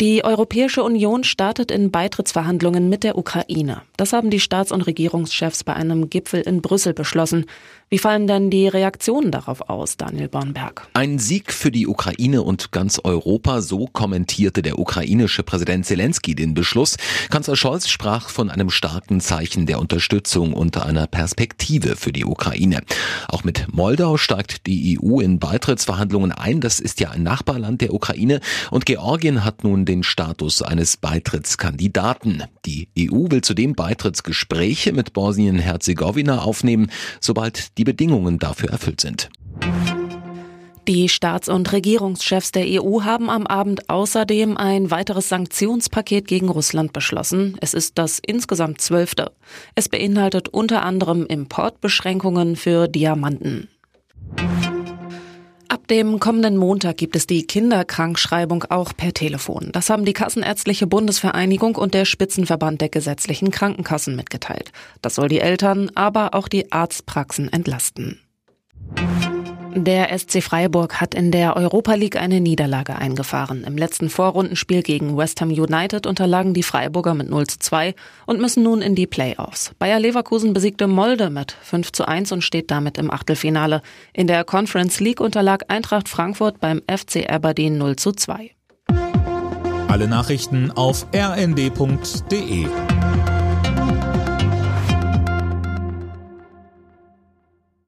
Die Europäische Union startet in Beitrittsverhandlungen mit der Ukraine. Das haben die Staats- und Regierungschefs bei einem Gipfel in Brüssel beschlossen. Wie fallen denn die Reaktionen darauf aus, Daniel Bornberg? Ein Sieg für die Ukraine und ganz Europa, so kommentierte der ukrainische Präsident Zelensky den Beschluss. Kanzler Scholz sprach von einem starken Zeichen der Unterstützung und einer Perspektive für die Ukraine. Auch mit Moldau steigt die EU in Beitrittsverhandlungen ein. Das ist ja ein Nachbarland der Ukraine und Georgien hat nun den Status eines Beitrittskandidaten. Die EU will zudem Beitrittsgespräche mit Bosnien-Herzegowina aufnehmen, sobald die Bedingungen dafür erfüllt sind. Die Staats- und Regierungschefs der EU haben am Abend außerdem ein weiteres Sanktionspaket gegen Russland beschlossen. Es ist das insgesamt zwölfte. Es beinhaltet unter anderem Importbeschränkungen für Diamanten. Dem kommenden Montag gibt es die Kinderkrankschreibung auch per Telefon. Das haben die Kassenärztliche Bundesvereinigung und der Spitzenverband der gesetzlichen Krankenkassen mitgeteilt. Das soll die Eltern, aber auch die Arztpraxen entlasten. Der SC Freiburg hat in der Europa League eine Niederlage eingefahren. Im letzten Vorrundenspiel gegen West Ham United unterlagen die Freiburger mit 0 zu 2 und müssen nun in die Playoffs. Bayer Leverkusen besiegte Molde mit 5 zu 1 und steht damit im Achtelfinale. In der Conference League unterlag Eintracht Frankfurt beim FC Aberdeen 0 zu 2. Alle Nachrichten auf rnd.de